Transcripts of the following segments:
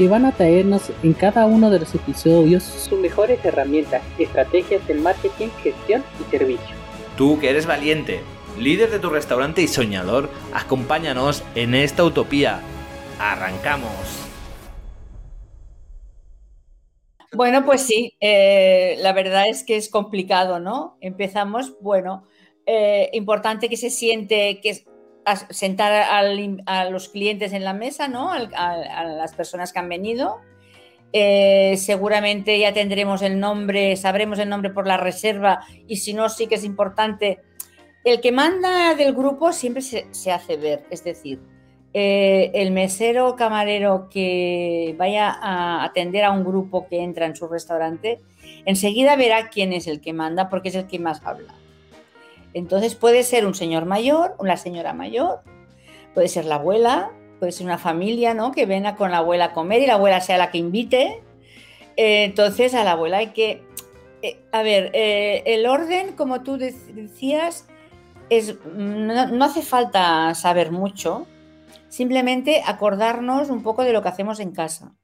que van a traernos en cada uno de los episodios sus mejores herramientas, estrategias de marketing, gestión y servicio. Tú que eres valiente, líder de tu restaurante y soñador, acompáñanos en esta utopía. Arrancamos. Bueno, pues sí, eh, la verdad es que es complicado, ¿no? Empezamos, bueno, eh, importante que se siente, que sentar a los clientes en la mesa, ¿no? a, las personas que han venido. Eh, seguramente ya tendremos el nombre, sabremos el nombre por la reserva y si no, sí que es importante. El que manda del grupo siempre se, hace ver, es decir, eh, el mesero o camarero que vaya a atender a un grupo que entra en su restaurante, enseguida verá quién es el que manda porque es el que más habla. Entonces puede ser un señor mayor, una señora mayor, puede ser la abuela, puede ser una familia, ¿no? Que venga con la abuela a comer y la abuela sea la que invite. Eh, entonces a la abuela hay que... Eh, a ver, eh, el orden, como tú decías, es, no, hace falta saber mucho, simplemente acordarnos un poco de lo que hacemos en casa.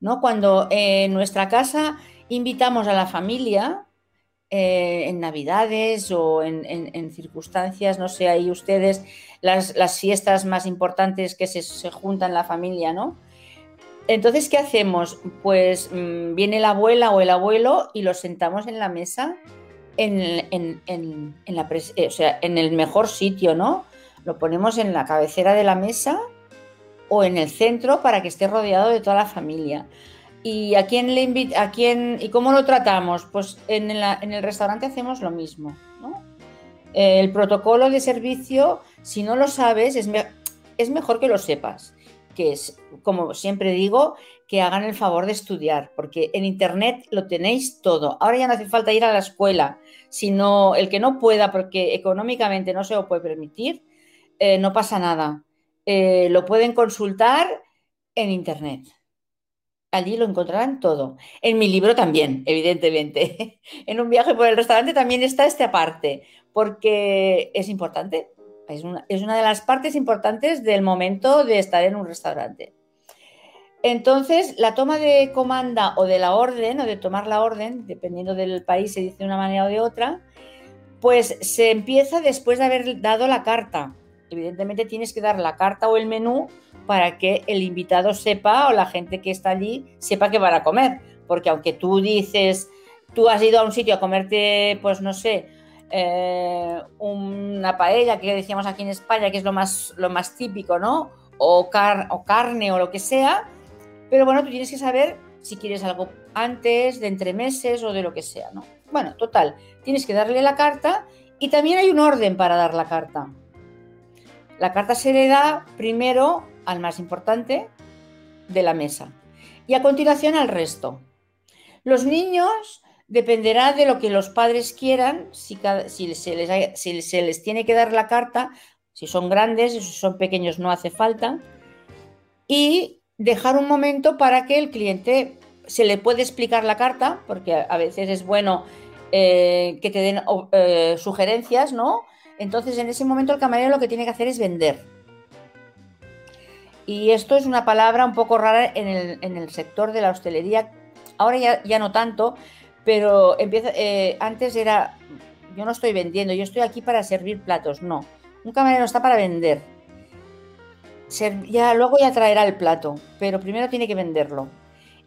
¿no? Cuando en nuestra casa invitamos a la familia, eh, en Navidades o en, circunstancias, no sé, ahí ustedes, las, fiestas más importantes que se, juntan la familia, ¿no? Entonces, ¿qué hacemos? Pues mm, viene la abuela o el abuelo y los sentamos en la mesa, en, la, eh, en el mejor sitio, ¿no? Lo ponemos en la cabecera de la mesa o en el centro para que esté rodeado de toda la familia. ¿Y a quién le invita, a quién y cómo lo tratamos? Pues en, el restaurante hacemos lo mismo, ¿no? El protocolo de servicio, si no lo sabes, es, es mejor que lo sepas, que es, como siempre digo, que hagan el favor de estudiar, porque en Internet lo tenéis todo. Ahora ya no hace falta ir a la escuela, sino el que no pueda, porque económicamente no se lo puede permitir, eh, no pasa nada. Eh, lo pueden consultar en Internet. Allí lo encontrarán todo. En mi libro también, evidentemente. En un viaje por el restaurante también está esta parte, porque es importante. Es una, de las partes importantes del momento de estar en un restaurante. Entonces, la toma de comanda o de la orden, o de tomar la orden, dependiendo del país, se dice de una manera o de otra, pues se empieza después de haber dado la carta. Evidentemente tienes que dar la carta o el menú para que el invitado sepa o la gente que está allí sepa que van a comer. Porque aunque tú dices, tú has ido a un sitio a comerte, pues no sé, eh, una paella que decíamos aquí en España, que es lo más, lo más típico, ¿no? O, o carne o lo que sea. Pero bueno, tú tienes que saber si quieres algo antes, de entre meses o de lo que sea, ¿no? Bueno, total, tienes que darle la carta y también hay un orden para dar la carta. La carta se le da primero al más importante de la mesa y a continuación al resto. Los niños dependerá de lo que los padres quieran, si, se, les, si se les tiene que dar la carta, si son grandes, si son pequeños no hace falta, y dejar un momento para que el cliente se le puede explicar la carta, porque a veces es bueno eh, que te den eh, sugerencias, ¿no? Entonces en ese momento el camarero lo que tiene que hacer es vender y esto es una palabra un poco rara en el, sector de la hostelería. Ahora ya, no tanto, pero eh, antes era, yo no estoy vendiendo, yo estoy aquí para servir platos. No, un camarero está para vender. ya, luego ya traerá el plato, pero primero tiene que venderlo.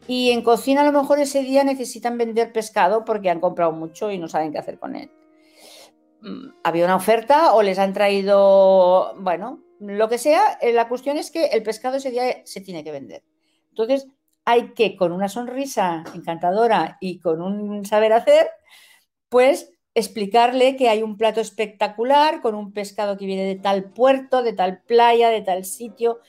Y en cocina a lo mejor ese día necesitan vender pescado porque han comprado mucho y no saben qué hacer con él. Mm, había una oferta o les han traído, bueno, lo que sea, eh, la cuestión es que el pescado ese día se tiene que vender. Entonces, hay que, con una sonrisa encantadora y con un saber hacer, pues explicarle que hay un plato espectacular con un pescado que viene de tal puerto, de tal playa, de tal sitio.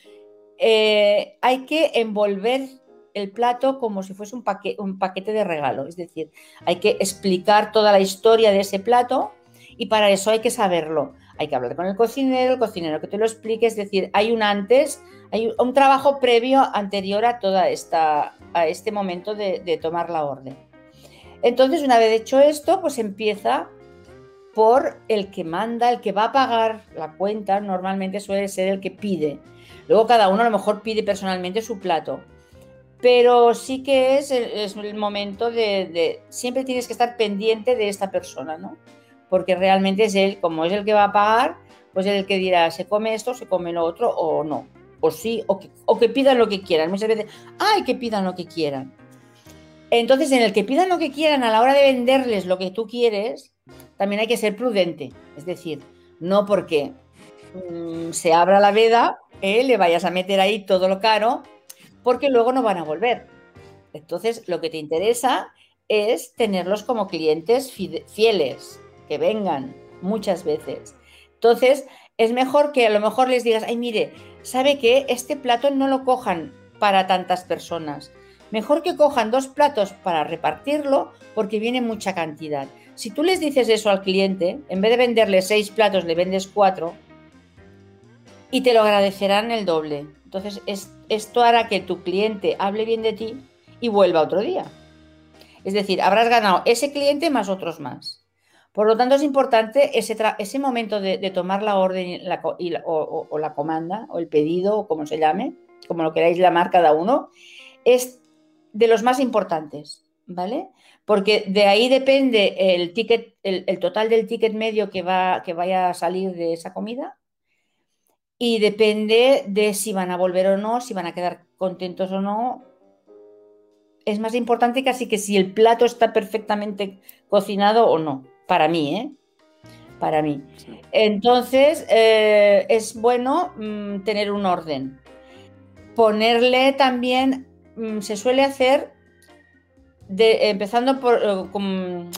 Eh, hay que envolver el plato como si fuese un paquete de regalo. Es decir, hay que explicar toda la historia de ese plato y para eso hay que saberlo. Hay que hablar con el cocinero, el cocinero que te lo explique. Es decir, hay un antes, hay un trabajo previo anterior a toda esta, a este momento de, tomar la orden. Entonces, una vez hecho esto, pues empieza por el que manda, el que va a pagar la cuenta, normalmente suele ser el que pide. Luego cada uno a lo mejor pide personalmente su plato. Pero sí que es el, es el momento de, de- Siempre tienes que estar pendiente de esta persona, ¿no? Porque realmente es él, como es el que va a pagar, pues es el que dirá, se come esto, se come lo otro o no. O sí, o que, o que pidan lo que quieran. Muchas veces, ¡ay, que pidan lo que quieran! Entonces, en el que pidan lo que quieran a la hora de venderles lo que tú quieres, también hay que ser prudente. Es decir, no porque mm, se abra la veda, eh, le vayas a meter ahí todo lo caro, porque luego no van a volver. Entonces, lo que te interesa es tenerlos como clientes fieles, que vengan muchas veces. Entonces, es mejor que a lo mejor les digas, ay, mire, ¿sabe qué? Este plato no lo cojan para tantas personas. Mejor que cojan dos platos para repartirlo porque viene mucha cantidad. Si tú les dices eso al cliente, en vez de venderle seis platos, le vendes cuatro y te lo agradecerán el doble. Entonces, es- esto hará que tu cliente hable bien de ti y vuelva otro día. Es decir, habrás ganado ese cliente más otros más. Por lo tanto, es importante ese, momento de, tomar la orden la o, la comanda, o el pedido, o como se llame, como lo queráis llamar cada uno, es de los más importantes, ¿vale? Porque de ahí depende el total del ticket medio que, va, que vaya a salir de esa comida y depende de si van a volver o no, si van a quedar contentos o no. Es más importante casi que si el plato está perfectamente cocinado o no, para mí, ¿eh? Para mí. Entonces, eh, es bueno mm, tener un orden. Ponerle también, mm, se suele hacer, de, empezando por, eh, con-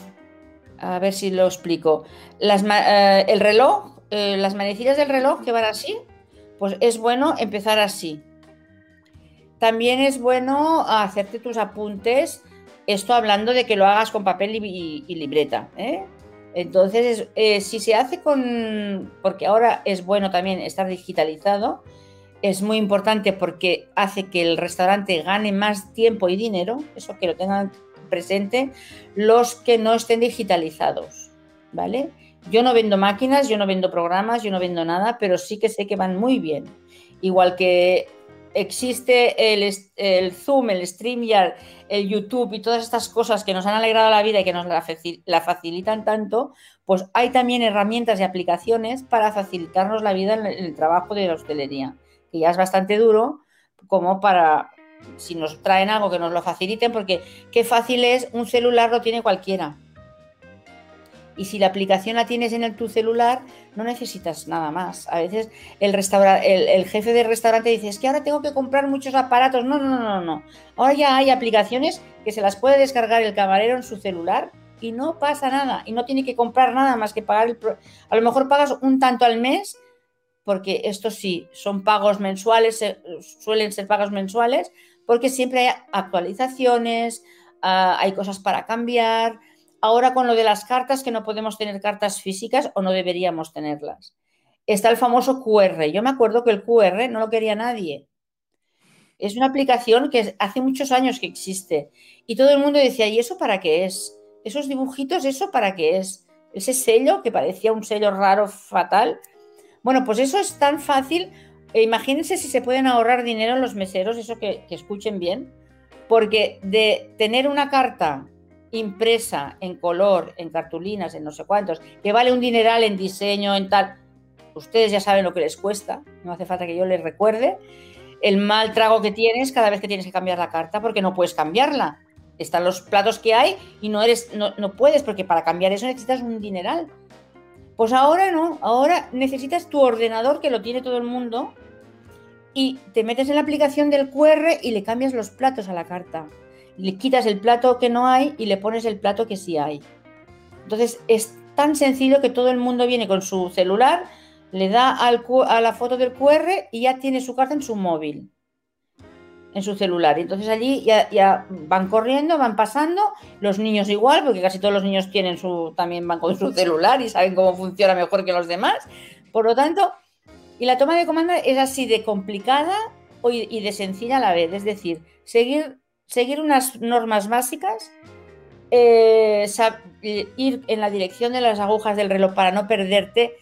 a ver si lo explico, Las eh, el reloj, eh, las manecillas del reloj que van así, pues es bueno empezar así. También es bueno hacerte tus apuntes, esto hablando de que lo hagas con papel y, y- y libreta. ¿eh? Entonces, es- eh, si se hace con, porque ahora es bueno también estar digitalizado, es muy importante porque hace que el restaurante gane más tiempo y dinero, eso que lo tengan presente, los que no estén digitalizados, ¿vale? Yo no vendo máquinas, yo no vendo programas, yo no vendo nada, pero sí que sé que van muy bien. Igual que existe el, Zoom, el StreamYard, el YouTube y todas estas cosas que nos han alegrado la vida y que nos la, la facilitan tanto, pues hay también herramientas y aplicaciones para facilitarnos la vida en el trabajo de la hostelería, que ya es bastante duro, como para, si nos traen algo que nos lo faciliten, porque qué fácil es, un celular lo tiene cualquiera. Y si la aplicación la tienes en el, tu celular, no necesitas nada más. A veces el, el, jefe del restaurante dice, es que ahora tengo que comprar muchos aparatos. No, no, no, no, no. Ahora ya hay aplicaciones que se las puede descargar el camarero en su celular y no pasa nada. Y no tiene que comprar nada más que pagar el... pro- A lo mejor pagas un tanto al mes, porque estos sí, son pagos mensuales, suelen ser pagos mensuales, porque siempre hay actualizaciones, ah, hay cosas para cambiar. Ahora con lo de las cartas, que no podemos tener cartas físicas o no deberíamos tenerlas. Está el famoso QR. Yo me acuerdo que el QR no lo quería nadie. Es una aplicación que hace muchos años que existe y todo el mundo decía, ¿y eso para qué es? Esos dibujitos, ¿eso para qué es? Ese sello que parecía un sello raro, fatal. Bueno, pues eso es tan fácil. E imagínense si se pueden ahorrar dinero los meseros, eso que, que escuchen bien, porque de tener una carta impresa en color, en cartulinas, en no sé cuántos, que vale un dineral en diseño, en tal, ustedes ya saben lo que les cuesta, no hace falta que yo les recuerde, el mal trago que tienes cada vez que tienes que cambiar la carta porque no puedes cambiarla. Están los platos que hay y no, eres, no, no puedes porque para cambiar eso necesitas un dineral. Pues ahora no, ahora necesitas tu ordenador que lo tiene todo el mundo y te metes en la aplicación del QR y le cambias los platos a la carta. Le quitas el plato que no hay y le pones el plato que sí hay. Entonces es tan sencillo que todo el mundo viene con su celular, le da al a la foto del QR y ya tiene su carta en su móvil. en su celular. Entonces allí ya, ya van corriendo, van pasando, los niños igual, porque casi todos los niños tienen su, también van con su celular y saben cómo funciona mejor que los demás. Por lo tanto, y la toma de comando es así de complicada y de sencilla a la vez. Es decir, seguir, seguir unas normas básicas, eh, ir en la dirección de las agujas del reloj para no perderte.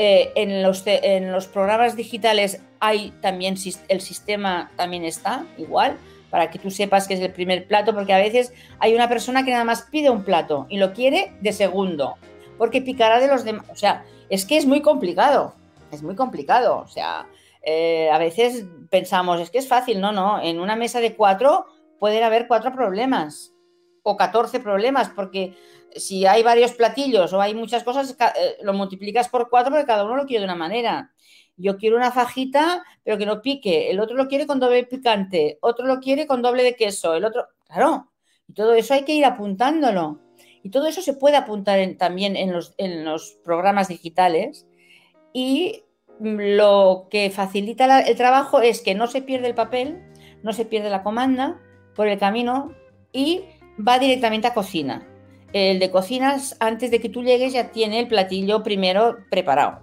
Eh, en, los, en los programas digitales hay también el sistema también está igual para que tú sepas que es el primer plato, porque a veces hay una persona que nada más pide un plato y lo quiere de segundo, porque picará de los demás. O sea, es que es muy complicado, es muy complicado. O sea, eh, a veces pensamos, es que es fácil, no, no, en una mesa de cuatro pueden haber cuatro problemas o 14 problemas, porque si hay varios platillos o hay muchas cosas, eh, lo multiplicas por cuatro porque cada uno lo quiere de una manera. Yo quiero una fajita, pero que no pique. El otro lo quiere con doble picante, otro lo quiere con doble de queso, el otro, claro. Y todo eso hay que ir apuntándolo. Y todo eso se puede apuntar también en los, en los programas digitales. Y lo que facilita el trabajo es que no se pierde el papel, no se pierde la comanda por el camino y va directamente a cocina. El de cocinas, antes de que tú llegues, ya tiene el platillo primero preparado,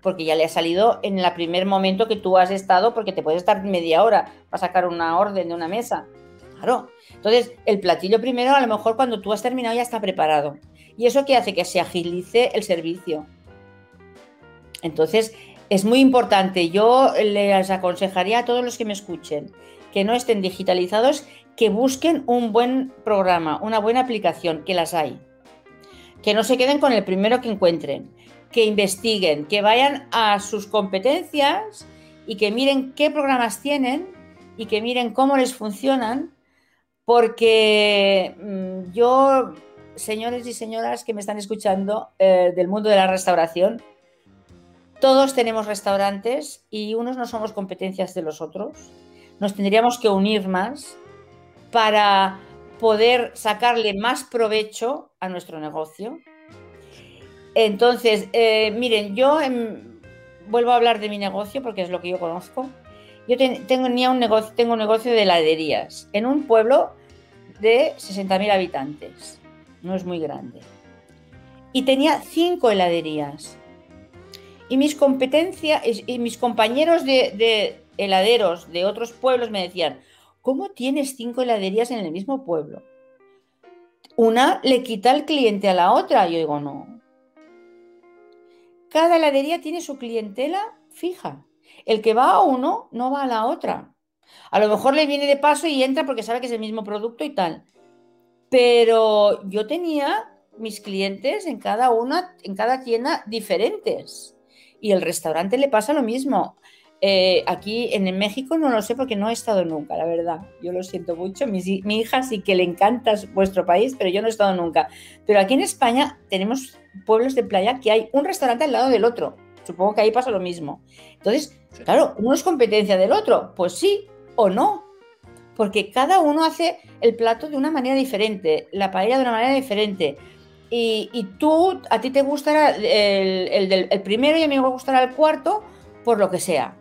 porque ya le ha salido en el primer momento que tú has estado, porque te puedes estar media hora para sacar una orden de una mesa. Claro. Entonces, el platillo primero, a lo mejor cuando tú has terminado ya está preparado. ¿Y eso qué hace? Que se agilice el servicio. Entonces, es muy importante. Yo les aconsejaría a todos los que me escuchen que no estén digitalizados, que busquen un buen programa, una buena aplicación, que las hay. Que no se queden con el primero que encuentren, que investiguen, que vayan a sus competencias y que miren qué programas tienen y que miren cómo les funcionan, porque mm, yo, señores y señoras que me están escuchando eh, del mundo de la restauración, todos tenemos restaurantes y unos no somos competencias de los otros. Nos tendríamos que unir más para poder sacarle más provecho a nuestro negocio. Entonces, eh, miren, yo vuelvo a hablar de mi negocio porque es lo que yo conozco. Yo tengo, un negocio, tengo un negocio de heladerías en un pueblo de 60.000 habitantes. No es muy grande. Y tenía cinco heladerías. Y mis competencias y mis compañeros de, heladeros de otros pueblos me decían, ¿cómo tienes cinco heladerías en el mismo pueblo? Una le quita el cliente a la otra. Yo digo, no. Cada heladería tiene su clientela fija. El que va a uno no va a la otra. A lo mejor le viene de paso y entra porque sabe que es el mismo producto y tal. Pero yo tenía mis clientes en cada una, en cada tienda diferentes. Y el restaurante le pasa lo mismo. Eh, aquí en México no lo sé porque no he estado nunca, la verdad. Yo lo siento mucho. Mi, hija sí que le encanta vuestro país, pero yo no he estado nunca. Pero aquí en España tenemos pueblos de playa que hay un restaurante al lado del otro. Supongo que ahí pasa lo mismo. Entonces, claro, uno es competencia del otro. Pues sí o no. Porque cada uno hace el plato de una manera diferente, la paella de una manera diferente y, tú, a ti te gustará el, el, primero y a mí me gustará el cuarto, por lo que sea.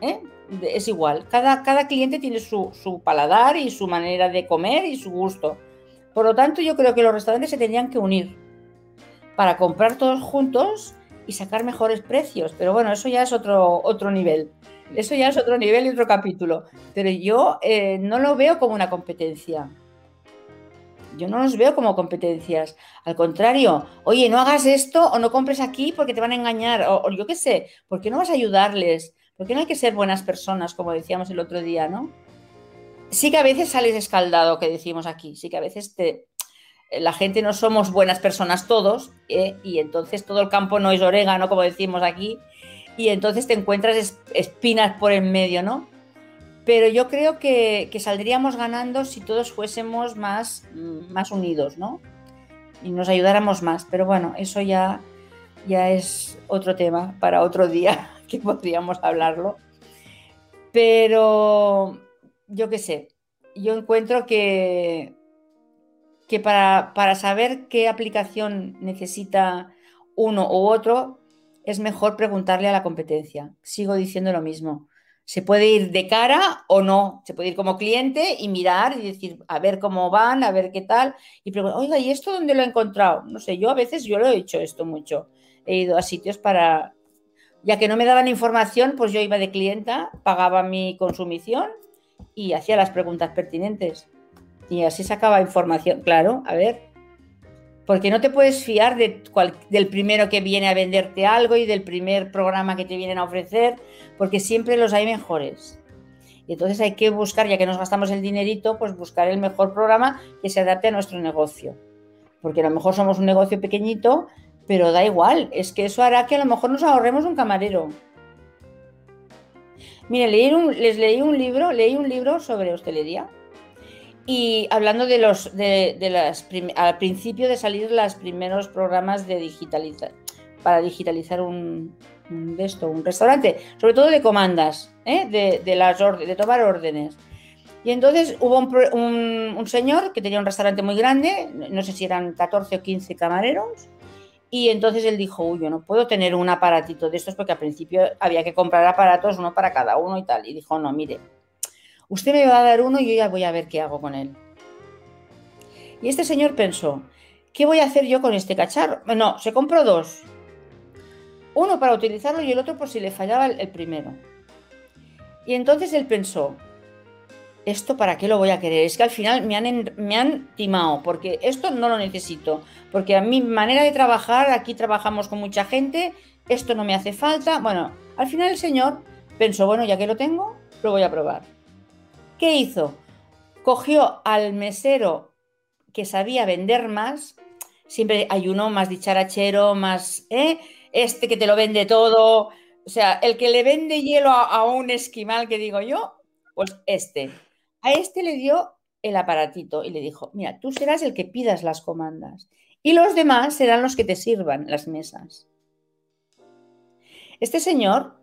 ¿Eh? Es igual, cada, cada cliente tiene su, su, paladar y su manera de comer y su gusto. Por lo tanto, yo creo que los restaurantes se tendrían que unir para comprar todos juntos y sacar mejores precios. Pero bueno, eso ya es otro, otro nivel. Eso ya es otro nivel y otro capítulo. Pero yo eh, no lo veo como una competencia. Yo no los veo como competencias. Al contrario, oye, no hagas esto o no compres aquí porque te van a engañar. O, yo qué sé, ¿por qué no vas a ayudarles? ¿Por qué no hay que ser buenas personas, como decíamos el otro día, no? Sí que a veces sales escaldado, que decimos aquí. Sí que a veces te, la gente no somos buenas personas todos, ¿eh? y entonces todo el campo no es orégano, como decimos aquí, y entonces te encuentras espinas por en medio, ¿no? pero yo creo que, saldríamos ganando si todos fuésemos más, más unidos, ¿no? Y nos ayudáramos más. Pero bueno, eso ya, ya es otro tema para otro día que podríamos hablarlo. Pero yo qué sé, yo encuentro que, que para, para saber qué aplicación necesita uno u otro, es mejor preguntarle a la competencia. Sigo diciendo lo mismo Se puede ir de cara o no, se puede ir como cliente y mirar y decir, a ver cómo van, a ver qué tal, y preguntar, oiga, ¿y esto dónde lo he encontrado? No sé, yo a veces yo lo he hecho esto mucho. He ido a sitios para, ya que no me daban información, pues yo iba de clienta, pagaba mi consumición y hacía las preguntas pertinentes. Y así sacaba información, claro, a ver. Porque no te puedes fiar de del primero que viene a venderte algo y del primer programa que te vienen a ofrecer, porque siempre los hay mejores. Y entonces hay que buscar, ya que nos gastamos el dinerito, pues buscar el mejor programa que se adapte a nuestro negocio. Porque a lo mejor somos un negocio pequeñito, pero da igual, es que eso hará que a lo mejor nos ahorremos un camarero. Mire, leí les leí un libro, leí un libro sobre hostelería y hablando de los de, las al principio de salir los primeros programas de digitalizar para digitalizar un, de esto, un restaurante, sobre todo de comandas, ¿eh? de, las de tomar órdenes. Y entonces hubo un, un, señor que tenía un restaurante muy grande, no sé si eran 14 o 15 camareros, y entonces él dijo, uy, yo no puedo tener un aparatito de estos porque al principio había que comprar aparatos, uno para cada uno y tal. Y dijo, no, mire, Usted me va a dar uno y yo ya voy a ver qué hago con él. Y este señor pensó, ¿qué voy a hacer yo con este cacharro? No, se compró dos. Uno para utilizarlo y el otro por si le fallaba el, primero. Y entonces él pensó, ¿esto para qué lo voy a querer? Es que al final me han, me han timado, porque esto no lo necesito. Porque a mi manera de trabajar, aquí trabajamos con mucha gente, esto no me hace falta. Bueno, al final el señor pensó, bueno, ya que lo tengo, lo voy a probar. ¿Qué hizo? Cogió al mesero que sabía vender más, siempre hay uno más dicharachero, más, ¿eh? Este que te lo vende todo, o sea, el que le vende hielo a, un esquimal, que digo yo, pues este. A este le dio el aparatito y le dijo, mira, tú serás el que pidas las comandas y los demás serán los que te sirvan las mesas. Este señor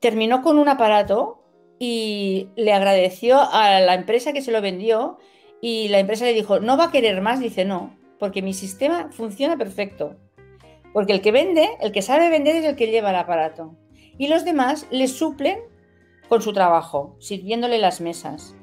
terminó con un aparato y le agradeció a la empresa que se lo vendió y la empresa le dijo, no va a querer más, dice no, porque mi sistema funciona perfecto. Porque el que vende, el que sabe vender es el que lleva el aparato. Y los demás le suplen con su trabajo, sirviéndole las mesas.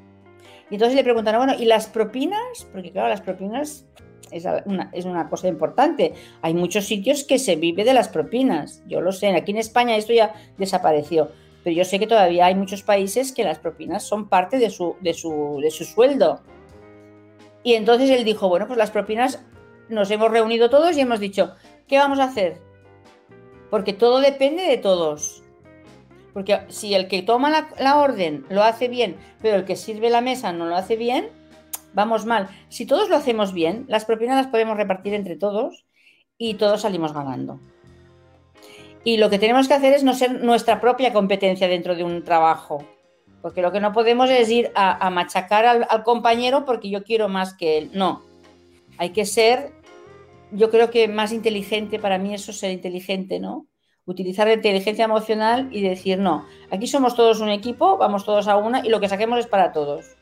Y entonces le preguntaron, bueno, ¿y las propinas? Porque claro, las propinas es una, es una, cosa importante. Hay muchos sitios que se vive de las propinas. Yo lo sé, aquí en España esto ya desapareció pero yo sé que todavía hay muchos países que las propinas son parte de su, de su, de su sueldo. Y entonces él dijo, bueno, pues las propinas nos hemos reunido todos y hemos dicho, ¿qué vamos a hacer? Porque todo depende de todos. Porque si el que toma la, orden lo hace bien, pero el que sirve la mesa no lo hace bien, vamos mal. Si todos lo hacemos bien, las propinas las podemos repartir entre todos y todos salimos ganando. Y lo que tenemos que hacer es no ser nuestra propia competencia dentro de un trabajo. Porque lo que no podemos es ir a, machacar al, compañero porque yo quiero más que él. No. Hay que ser, yo creo que más inteligente, para mí eso es ser inteligente, ¿no? Utilizar la inteligencia emocional y decir, no, aquí somos todos un equipo, vamos todos a una y lo que saquemos es para todos.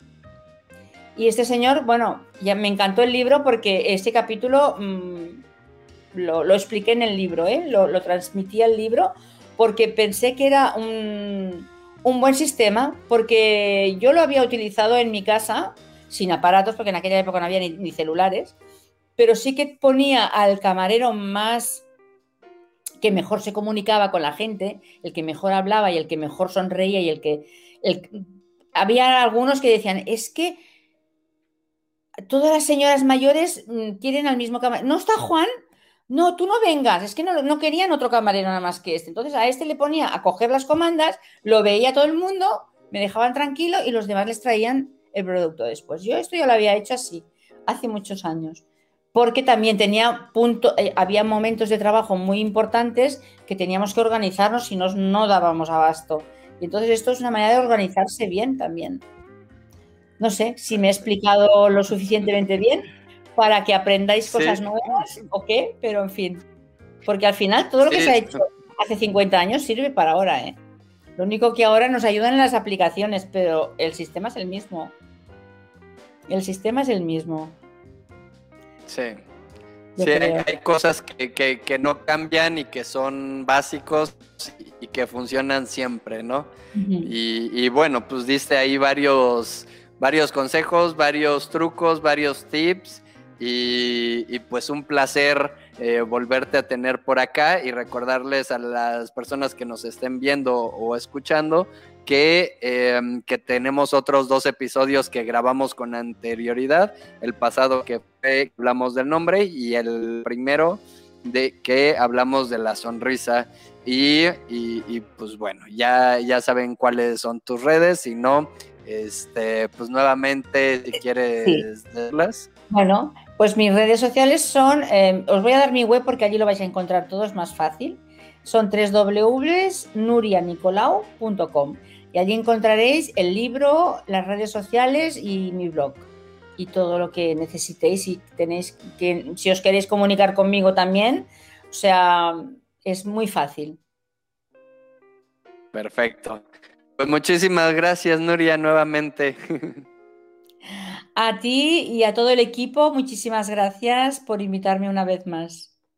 Y este señor, bueno, ya me encantó el libro porque este capítulo mm, lo, expliqué en el libro, ¿eh? lo, lo transmití al libro, porque pensé que era un, buen sistema, porque yo lo había utilizado en mi casa, sin aparatos, porque en aquella época no había ni, celulares, pero sí que ponía al camarero más que mejor se comunicaba con la gente, el que mejor hablaba y el que mejor sonreía y el que... había algunos que decían, es que todas las señoras mayores mm, quieren al mismo camarero. ¿No está Juan? no, tú no vengas, es que no, querían otro camarero nada más que este. Entonces a este le ponía a coger las comandas, lo veía todo el mundo, me dejaban tranquilo y los demás les traían el producto después. Yo esto ya lo había hecho así, hace muchos años, porque también tenía punto, eh, había momentos de trabajo muy importantes que teníamos que organizarnos si no, no dábamos abasto. Y entonces esto es una manera de organizarse bien también. No sé si me he explicado lo suficientemente bien para que aprendáis cosas nuevas o qué, pero en fin. Porque al final todo lo que se ha hecho hace 50 años sirve para ahora, ¿eh? Lo único que ahora nos ayudan en las aplicaciones, pero el sistema es el mismo. El sistema es el mismo. Sí. sí, hay, cosas que, no cambian y que son básicos y que funcionan siempre, ¿no? Y, y bueno, pues diste ahí varios, varios consejos, varios trucos, varios tips y, y pues un placer eh, volverte a tener por acá y recordarles a las personas que nos estén viendo o escuchando que, eh, que tenemos otros dos episodios que grabamos con anterioridad, el pasado que fue, hablamos del nombre y el primero de que hablamos de la sonrisa. Y, y- y, pues bueno, ya, ya saben cuáles son tus redes, si no, este, pues nuevamente si quieres darlas. Bueno, pues mis redes sociales son, eh, os voy a dar mi web porque allí lo vais a encontrar todo, es más fácil. Son www.nurianicolau.com y allí encontraréis el libro, las redes sociales y mi blog y todo lo que necesitéis y tenéis que si os queréis comunicar conmigo también, o sea, es muy fácil. Perfecto. Pues muchísimas gracias, Nuria, nuevamente. A ti y a todo el equipo, muchísimas gracias por invitarme una vez más.